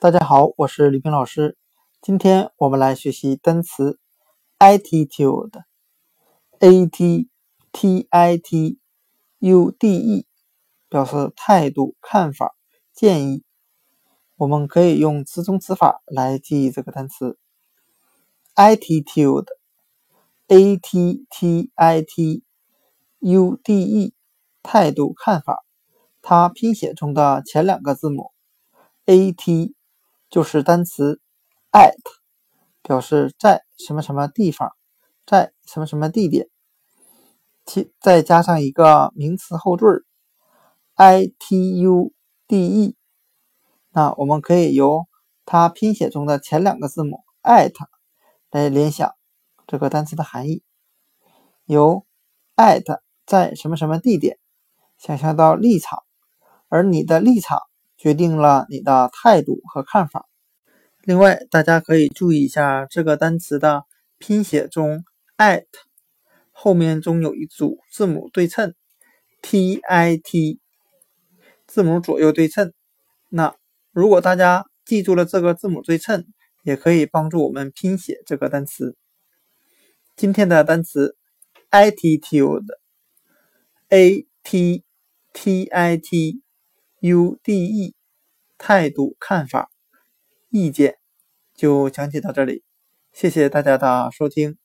大家好，我是李平老师。今天我们来学习单词 attitude，a t t i t u d e，表示态度、看法、建议。我们可以用词中词法来记忆这个单词 attitude，a t t i t u d e，态度、看法。它拼写中的前两个字母 a t。就是单词 at，表示在什么什么地方，在什么什么地点，其再加上一个名词后缀 i t u d e，那我们可以由它拼写中的前两个字母 at 来联想这个单词的含义，由 at 在什么什么地点想象到立场，而你的立场。决定了你的态度和看法。另外，大家可以注意一下这个单词的拼写中，at 后面中有一组字母对称，t i t，字母左右对称。那如果大家记住了这个字母对称，也可以帮助我们拼写这个单词。今天的单词 attitude，a t t i t。U D E，态度、看法、意见，就讲解到这里，谢谢大家的收听。